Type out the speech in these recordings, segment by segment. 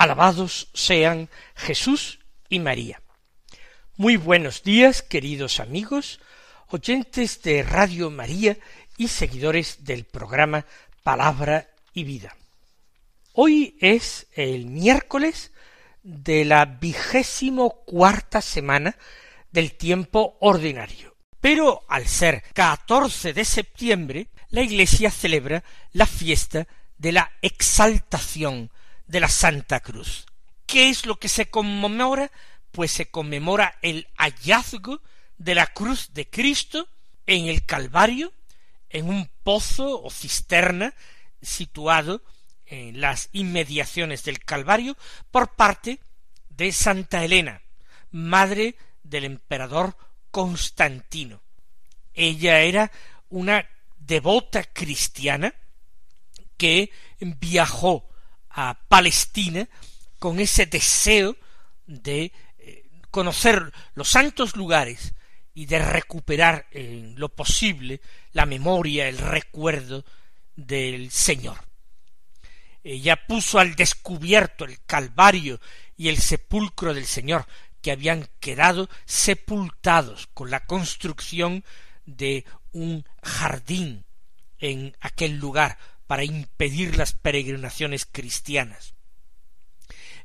Alabados sean Jesús y María. Muy buenos días, queridos amigos, oyentes de Radio María y seguidores del programa Palabra y Vida. Hoy es el miércoles de la vigésimo cuarta semana del tiempo ordinario. Pero al ser 14 de septiembre, la Iglesia celebra la fiesta de la exaltación de la Santa Cruz. ¿Qué es lo que se conmemora? Pues se conmemora el hallazgo de la cruz de Cristo en el Calvario, en un pozo o cisterna situado en las inmediaciones del Calvario por parte de Santa Elena, madre del emperador Constantino. Ella era una devota cristiana que viajó a Palestina con ese deseo de eh, conocer los santos lugares y de recuperar en lo posible la memoria, el recuerdo del Señor. Ella puso al descubierto el Calvario y el sepulcro del Señor, que habían quedado sepultados con la construcción de un jardín en aquel lugar para impedir las peregrinaciones cristianas.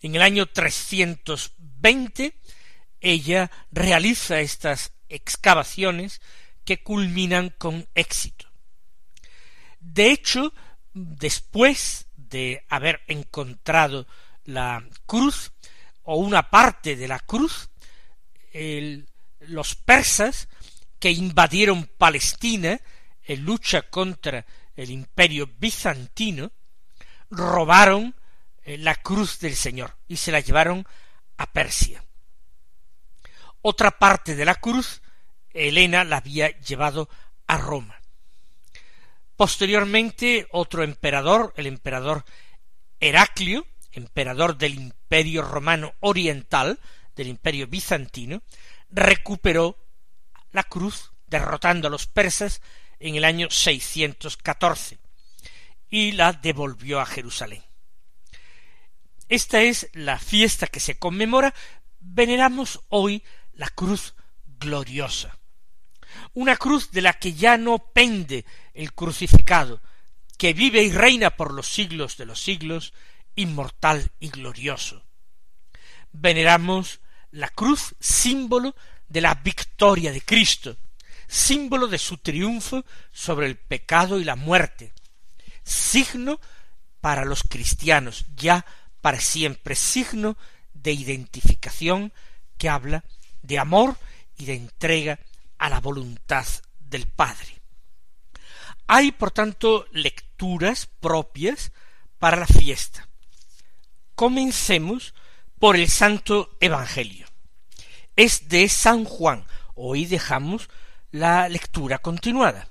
En el año 320 ella realiza estas excavaciones que culminan con éxito. De hecho, después de haber encontrado la cruz o una parte de la cruz, los persas que invadieron Palestina en lucha contra el imperio bizantino, robaron eh, la cruz del Señor y se la llevaron a Persia. Otra parte de la cruz, Elena la había llevado a Roma. Posteriormente, otro emperador, el emperador Heraclio, emperador del imperio romano oriental, del imperio bizantino, recuperó la cruz derrotando a los persas en el año 614 y la devolvió a Jerusalén. Esta es la fiesta que se conmemora. Veneramos hoy la cruz gloriosa. Una cruz de la que ya no pende el crucificado, que vive y reina por los siglos de los siglos, inmortal y glorioso. Veneramos la cruz, símbolo de la victoria de Cristo, símbolo de su triunfo sobre el pecado y la muerte, signo para los cristianos, ya para siempre, signo de identificación que habla de amor y de entrega a la voluntad del Padre. Hay, por tanto, lecturas propias para la fiesta. Comencemos por el Santo Evangelio. Es de San Juan. Hoy dejamos la lectura continuada.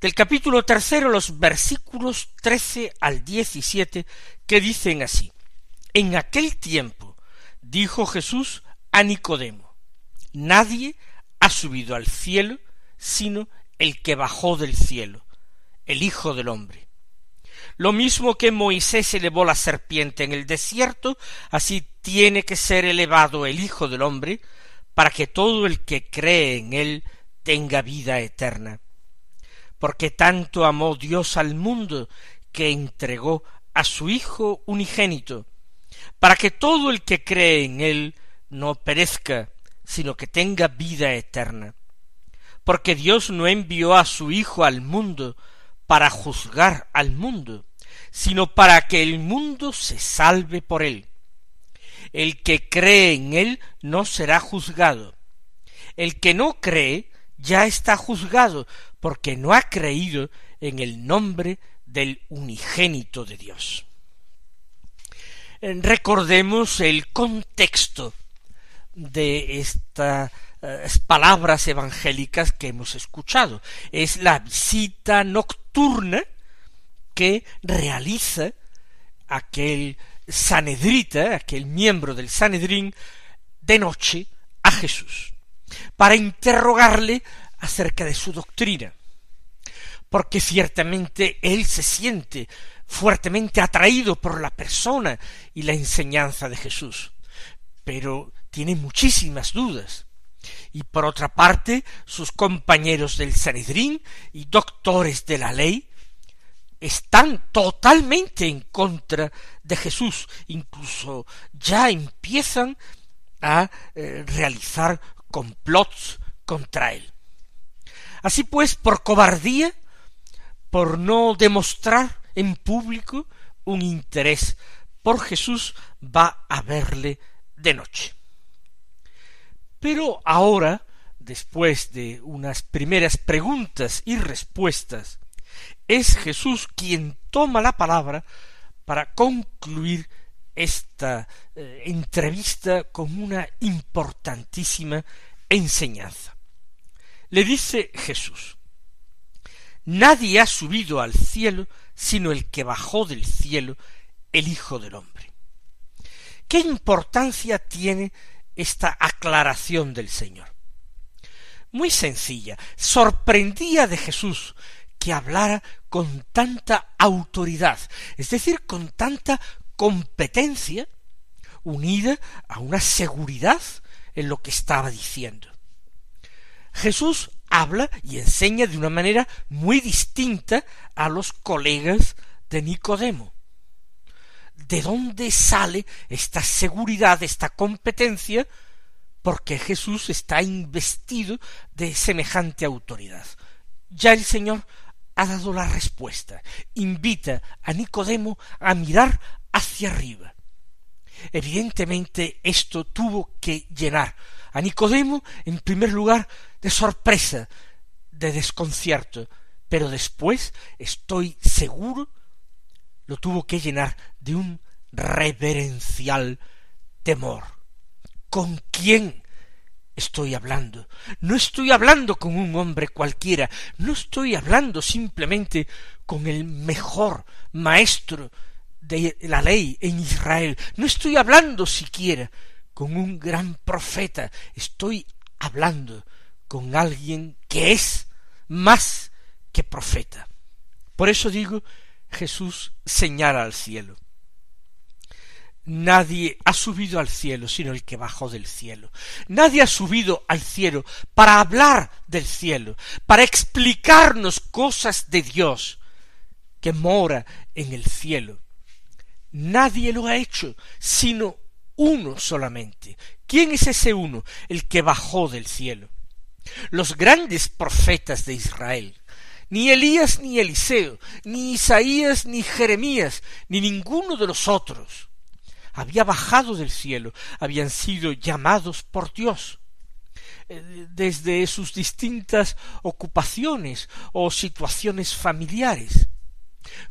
Del capítulo tercero, los versículos trece al diecisiete, que dicen así. En aquel tiempo dijo Jesús a Nicodemo, Nadie ha subido al cielo sino el que bajó del cielo, el Hijo del hombre. Lo mismo que Moisés elevó la serpiente en el desierto, así tiene que ser elevado el Hijo del hombre, para que todo el que cree en él tenga vida eterna. Porque tanto amó Dios al mundo que entregó a su Hijo unigénito, para que todo el que cree en él no perezca, sino que tenga vida eterna. Porque Dios no envió a su Hijo al mundo para juzgar al mundo, sino para que el mundo se salve por él. El que cree en él no será juzgado. El que no cree ya está juzgado porque no ha creído en el nombre del unigénito de Dios. Eh, recordemos el contexto de estas palabras evangélicas que hemos escuchado. Es la visita nocturna que realiza aquel Sanedrita, aquel miembro del Sanedrín, de noche a Jesús, para interrogarle acerca de su doctrina, porque ciertamente él se siente fuertemente atraído por la persona y la enseñanza de Jesús, pero tiene muchísimas dudas. Y por otra parte, sus compañeros del Sanedrín y doctores de la ley están totalmente en contra de Jesús, incluso ya empiezan a eh, realizar complots contra él. Así pues, por cobardía, por no demostrar en público un interés por Jesús, va a verle de noche. Pero ahora, después de unas primeras preguntas y respuestas, es Jesús quien toma la palabra para concluir esta eh, entrevista con una importantísima enseñanza. Le dice Jesús, Nadie ha subido al cielo sino el que bajó del cielo, el Hijo del Hombre. ¿Qué importancia tiene esta aclaración del Señor? Muy sencilla. Sorprendía de Jesús que hablara con tanta autoridad, es decir, con tanta competencia, unida a una seguridad en lo que estaba diciendo. Jesús habla y enseña de una manera muy distinta a los colegas de Nicodemo. ¿De dónde sale esta seguridad, esta competencia? Porque Jesús está investido de semejante autoridad. Ya el Señor ha dado la respuesta. Invita a Nicodemo a mirar hacia arriba. Evidentemente esto tuvo que llenar a Nicodemo, en primer lugar, de sorpresa, de desconcierto, pero después, estoy seguro, lo tuvo que llenar de un reverencial temor. ¿Con quién estoy hablando. No estoy hablando con un hombre cualquiera, no estoy hablando simplemente con el mejor maestro de la ley en Israel, no estoy hablando siquiera con un gran profeta, estoy hablando con alguien que es más que profeta. Por eso digo, Jesús señala al cielo. Nadie ha subido al cielo sino el que bajó del cielo. Nadie ha subido al cielo para hablar del cielo, para explicarnos cosas de Dios que mora en el cielo. Nadie lo ha hecho sino uno solamente. ¿Quién es ese uno? El que bajó del cielo. Los grandes profetas de Israel, ni Elías ni Eliseo, ni Isaías ni Jeremías, ni ninguno de los otros, había bajado del cielo, habían sido llamados por Dios eh, desde sus distintas ocupaciones o situaciones familiares,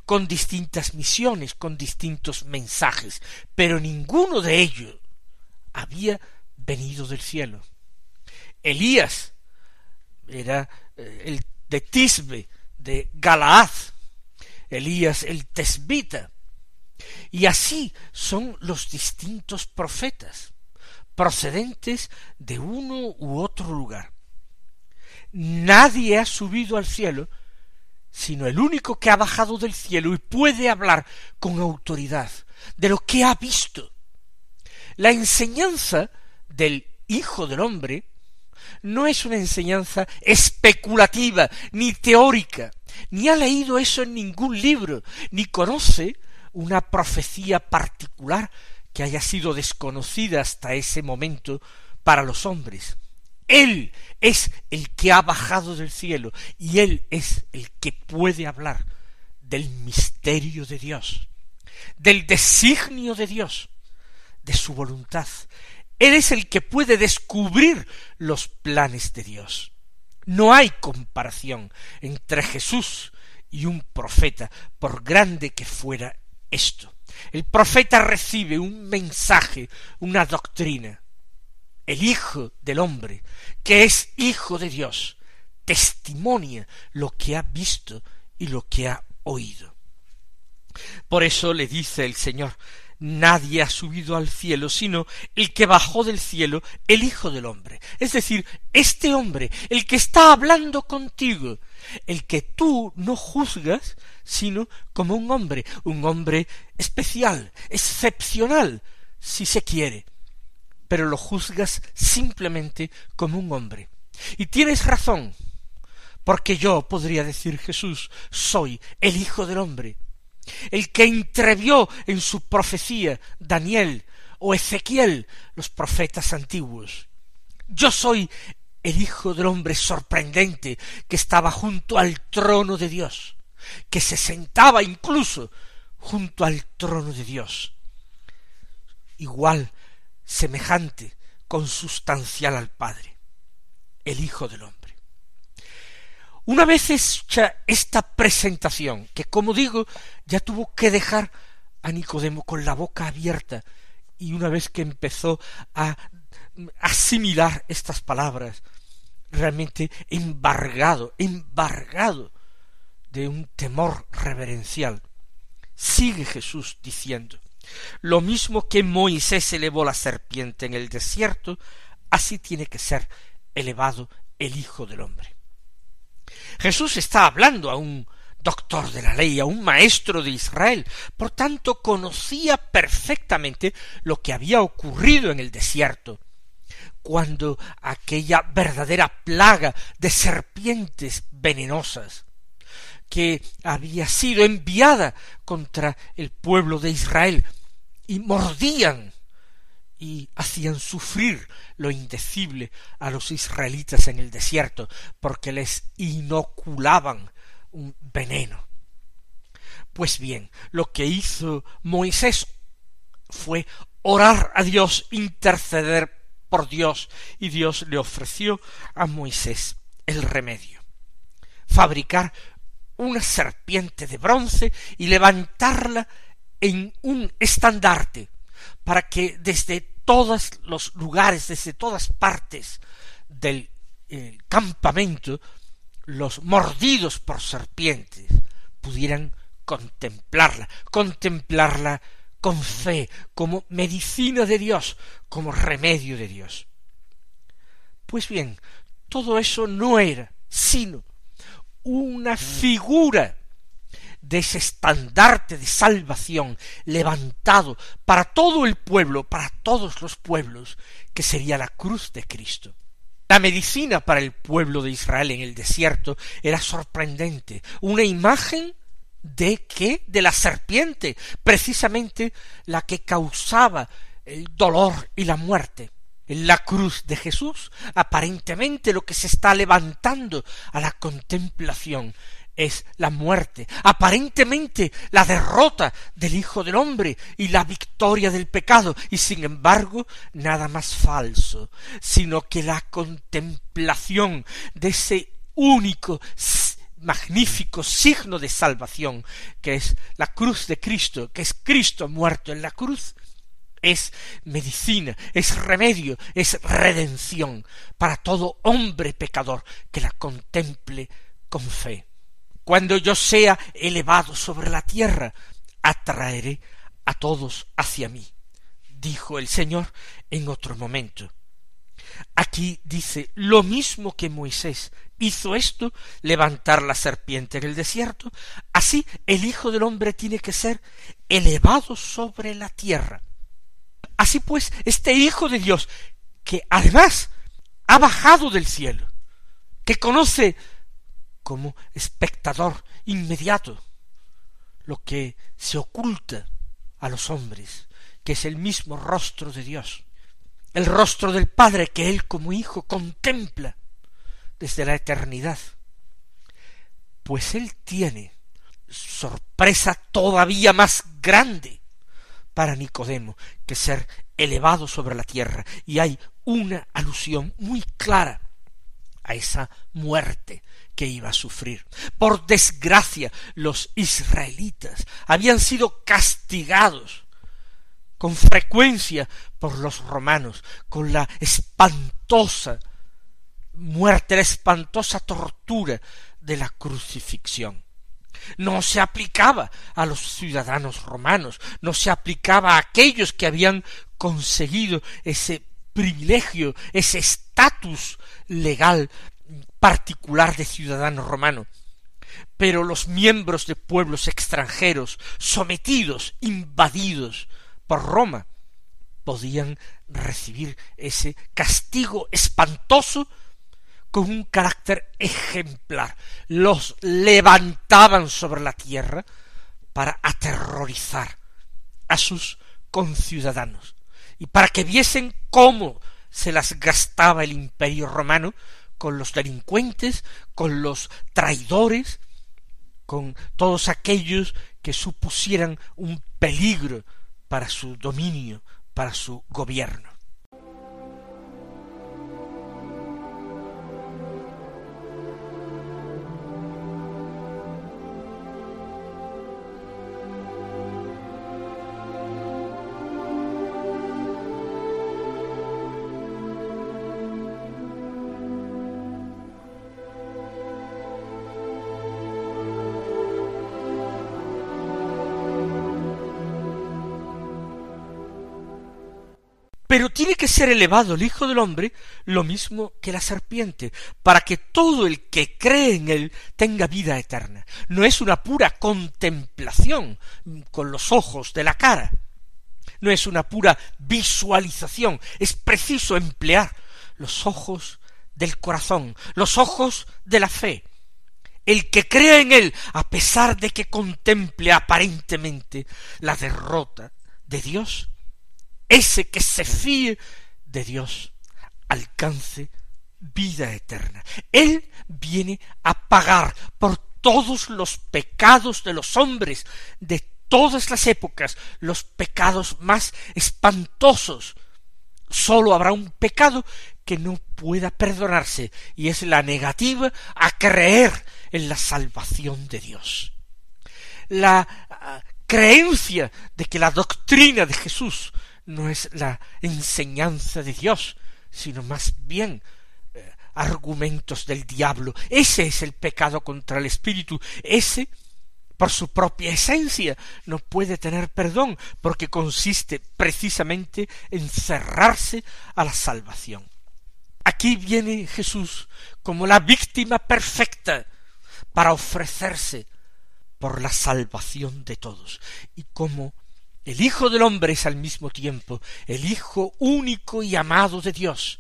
con distintas misiones, con distintos mensajes, pero ninguno de ellos había venido del cielo. Elías era eh, el de Tisbe, de Galaad, Elías el Tesbita, y así son los distintos profetas, procedentes de uno u otro lugar. Nadie ha subido al cielo, sino el único que ha bajado del cielo y puede hablar con autoridad de lo que ha visto. La enseñanza del Hijo del Hombre no es una enseñanza especulativa, ni teórica, ni ha leído eso en ningún libro, ni conoce una profecía particular que haya sido desconocida hasta ese momento para los hombres. Él es el que ha bajado del cielo y Él es el que puede hablar del misterio de Dios, del designio de Dios, de su voluntad. Él es el que puede descubrir los planes de Dios. No hay comparación entre Jesús y un profeta, por grande que fuera esto. El profeta recibe un mensaje, una doctrina. El Hijo del Hombre, que es Hijo de Dios, testimonia lo que ha visto y lo que ha oído. Por eso le dice el Señor, nadie ha subido al cielo sino el que bajó del cielo, el Hijo del hombre. Es decir, este hombre, el que está hablando contigo, el que tú no juzgas, sino como un hombre, un hombre especial, excepcional, si se quiere, pero lo juzgas simplemente como un hombre. Y tienes razón, porque yo podría decir Jesús, soy el Hijo del hombre, el que entrevió en su profecía Daniel o Ezequiel, los profetas antiguos. Yo soy el Hijo del hombre sorprendente que estaba junto al trono de Dios, que se sentaba incluso junto al trono de Dios, igual, semejante, consustancial al Padre, el Hijo del hombre. Una vez hecha esta presentación, que como digo, ya tuvo que dejar a Nicodemo con la boca abierta, y una vez que empezó a asimilar estas palabras, realmente embargado, embargado de un temor reverencial, sigue Jesús diciendo, lo mismo que Moisés elevó la serpiente en el desierto, así tiene que ser elevado el Hijo del Hombre. Jesús está hablando a un doctor de la ley, a un maestro de Israel. Por tanto, conocía perfectamente lo que había ocurrido en el desierto, cuando aquella verdadera plaga de serpientes venenosas que había sido enviada contra el pueblo de Israel y mordían y hacían sufrir lo indecible a los israelitas en el desierto, porque les inoculaban un veneno. Pues bien, lo que hizo Moisés fue orar a Dios, interceder por Dios, y Dios le ofreció a Moisés el remedio. Fabricar una serpiente de bronce y levantarla en un estandarte para que desde todos los lugares, desde todas partes del eh, campamento, los mordidos por serpientes pudieran contemplarla, contemplarla con fe, como medicina de Dios, como remedio de Dios. Pues bien, todo eso no era sino una figura de ese estandarte de salvación levantado para todo el pueblo, para todos los pueblos, que sería la cruz de Cristo. La medicina para el pueblo de Israel en el desierto era sorprendente, una imagen de qué? De la serpiente, precisamente la que causaba el dolor y la muerte. En la cruz de Jesús, aparentemente lo que se está levantando a la contemplación es la muerte, aparentemente la derrota del Hijo del Hombre y la victoria del pecado, y sin embargo nada más falso, sino que la contemplación de ese único magnífico signo de salvación, que es la cruz de Cristo, que es Cristo muerto en la cruz, es medicina, es remedio, es redención para todo hombre pecador que la contemple con fe. Cuando yo sea elevado sobre la tierra, atraeré a todos hacia mí, dijo el Señor en otro momento. Aquí dice lo mismo que Moisés hizo esto, levantar la serpiente en el desierto, así el Hijo del Hombre tiene que ser elevado sobre la tierra. Así pues, este Hijo de Dios, que además ha bajado del cielo, que conoce como espectador inmediato. Lo que se oculta a los hombres, que es el mismo rostro de Dios, el rostro del Padre que él como hijo contempla desde la eternidad. Pues él tiene sorpresa todavía más grande para Nicodemo que ser elevado sobre la tierra, y hay una alusión muy clara a esa muerte que iba a sufrir. Por desgracia, los israelitas habían sido castigados con frecuencia por los romanos, con la espantosa muerte, la espantosa tortura de la crucifixión. No se aplicaba a los ciudadanos romanos, no se aplicaba a aquellos que habían conseguido ese privilegio, ese estatus legal particular de ciudadano romano. Pero los miembros de pueblos extranjeros, sometidos, invadidos por Roma, podían recibir ese castigo espantoso con un carácter ejemplar. Los levantaban sobre la tierra para aterrorizar a sus conciudadanos y para que viesen cómo se las gastaba el imperio romano con los delincuentes, con los traidores, con todos aquellos que supusieran un peligro para su dominio, para su gobierno. Pero tiene que ser elevado el Hijo del Hombre lo mismo que la serpiente, para que todo el que cree en él tenga vida eterna. No es una pura contemplación con los ojos de la cara, no es una pura visualización, es preciso emplear los ojos del corazón, los ojos de la fe. El que crea en él, a pesar de que contemple aparentemente la derrota de Dios, ese que se fíe de Dios alcance vida eterna. Él viene a pagar por todos los pecados de los hombres de todas las épocas, los pecados más espantosos. Sólo habrá un pecado que no pueda perdonarse, y es la negativa a creer en la salvación de Dios. La ah, creencia de que la doctrina de Jesús no es la enseñanza de Dios, sino más bien eh, argumentos del diablo. Ese es el pecado contra el espíritu. Ese, por su propia esencia, no puede tener perdón, porque consiste precisamente en cerrarse a la salvación. Aquí viene Jesús como la víctima perfecta para ofrecerse por la salvación de todos y como el Hijo del Hombre es al mismo tiempo el Hijo único y amado de Dios.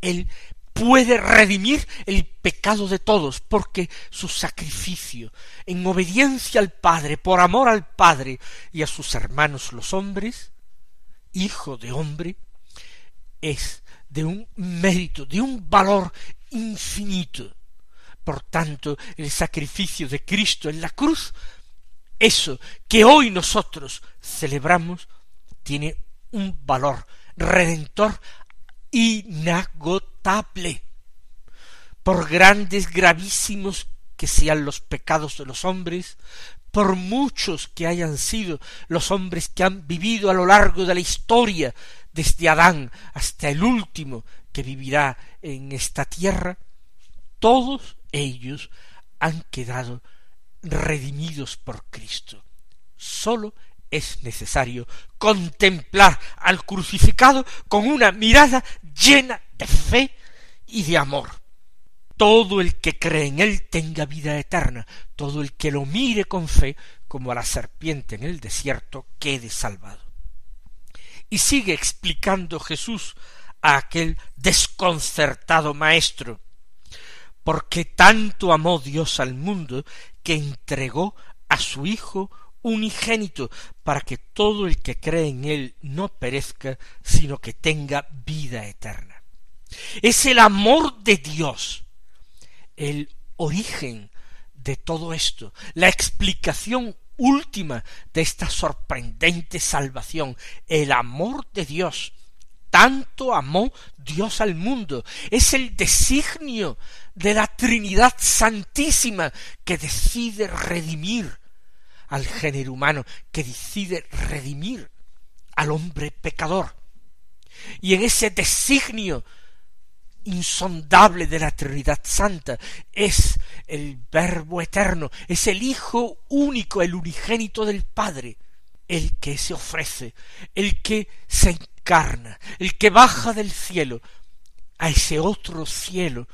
Él puede redimir el pecado de todos, porque su sacrificio, en obediencia al Padre, por amor al Padre y a sus hermanos los hombres, Hijo de hombre, es de un mérito, de un valor infinito. Por tanto, el sacrificio de Cristo en la cruz eso que hoy nosotros celebramos tiene un valor redentor inagotable. Por grandes, gravísimos que sean los pecados de los hombres, por muchos que hayan sido los hombres que han vivido a lo largo de la historia, desde Adán hasta el último que vivirá en esta tierra, todos ellos han quedado redimidos por Cristo. Sólo es necesario contemplar al crucificado con una mirada llena de fe y de amor. Todo el que cree en él tenga vida eterna, todo el que lo mire con fe, como a la serpiente en el desierto, quede salvado. Y sigue explicando Jesús a aquel desconcertado maestro, porque tanto amó Dios al mundo que entregó a su Hijo unigénito, para que todo el que cree en él no perezca, sino que tenga vida eterna. Es el amor de Dios el origen de todo esto, la explicación última de esta sorprendente salvación, el amor de Dios tanto amó Dios al mundo. Es el designio de la Trinidad Santísima que decide redimir al género humano, que decide redimir al hombre pecador. Y en ese designio insondable de la Trinidad Santa es el Verbo eterno, es el Hijo único, el unigénito del Padre, el que se ofrece, el que se el que baja del cielo a ese otro cielo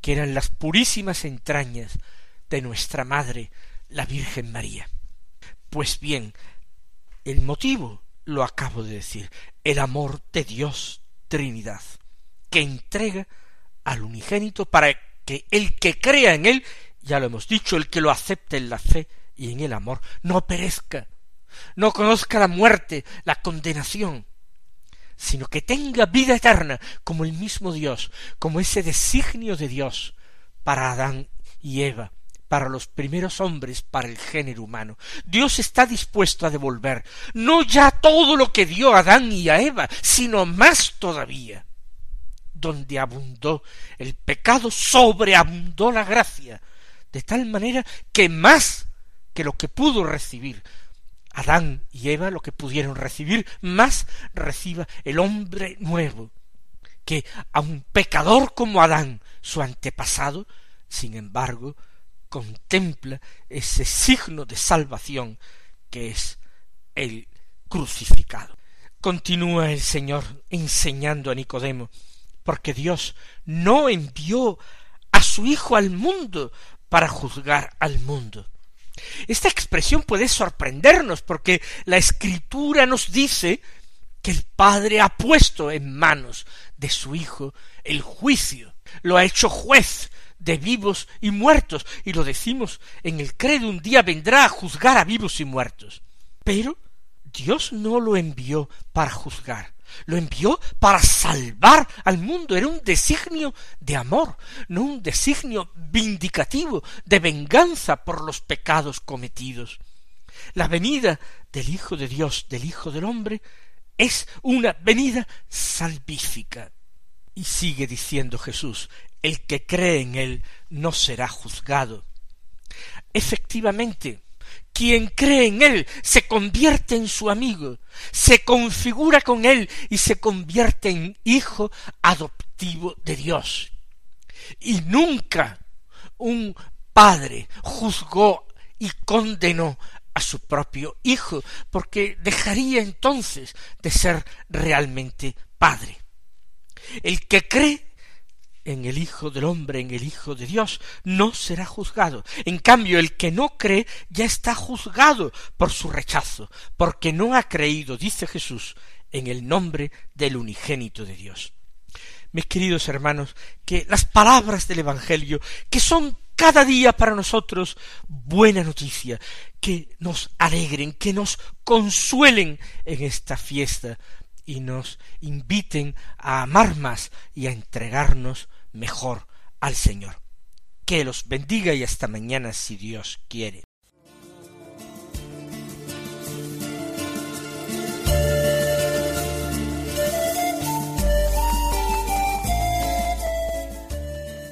que eran las purísimas entrañas de nuestra Madre, la Virgen María. Pues bien, el motivo lo acabo de decir, el amor de Dios Trinidad, que entrega al unigénito para que el que crea en él, ya lo hemos dicho, el que lo acepte en la fe y en el amor, no perezca, no conozca la muerte, la condenación, sino que tenga vida eterna como el mismo Dios, como ese designio de Dios para Adán y Eva, para los primeros hombres, para el género humano. Dios está dispuesto a devolver no ya todo lo que dio a Adán y a Eva, sino más todavía. Donde abundó el pecado, sobreabundó la gracia, de tal manera que más que lo que pudo recibir Adán y Eva, lo que pudieron recibir, más reciba el hombre nuevo, que a un pecador como Adán, su antepasado, sin embargo, contempla ese signo de salvación que es el crucificado. Continúa el Señor enseñando a Nicodemo, porque Dios no envió a su Hijo al mundo para juzgar al mundo. Esta expresión puede sorprendernos porque la Escritura nos dice que el Padre ha puesto en manos de su Hijo el juicio, lo ha hecho juez de vivos y muertos, y lo decimos en el credo, un día vendrá a juzgar a vivos y muertos. Pero Dios no lo envió para juzgar, lo envió para salvar al mundo. Era un designio de amor, no un designio vindicativo de venganza por los pecados cometidos. La venida del Hijo de Dios, del Hijo del hombre, es una venida salvífica. Y sigue diciendo Jesús, el que cree en él no será juzgado. Efectivamente, quien cree en él se convierte en su amigo, se configura con él y se convierte en hijo adoptivo de Dios. Y nunca un padre juzgó y condenó a su propio hijo, porque dejaría entonces de ser realmente padre. El que cree en el Hijo del hombre, en el Hijo de Dios, no será juzgado. En cambio, el que no cree ya está juzgado por su rechazo, porque no ha creído, dice Jesús, en el nombre del unigénito de Dios. Mis queridos hermanos, que las palabras del Evangelio, que son cada día para nosotros buena noticia, que nos alegren, que nos consuelen en esta fiesta y nos inviten a amar más y a entregarnos mejor al Señor. Que los bendiga y hasta mañana si Dios quiere.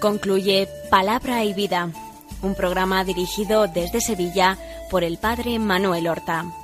Concluye Palabra y Vida, un programa dirigido desde Sevilla por el Padre Manuel Horta.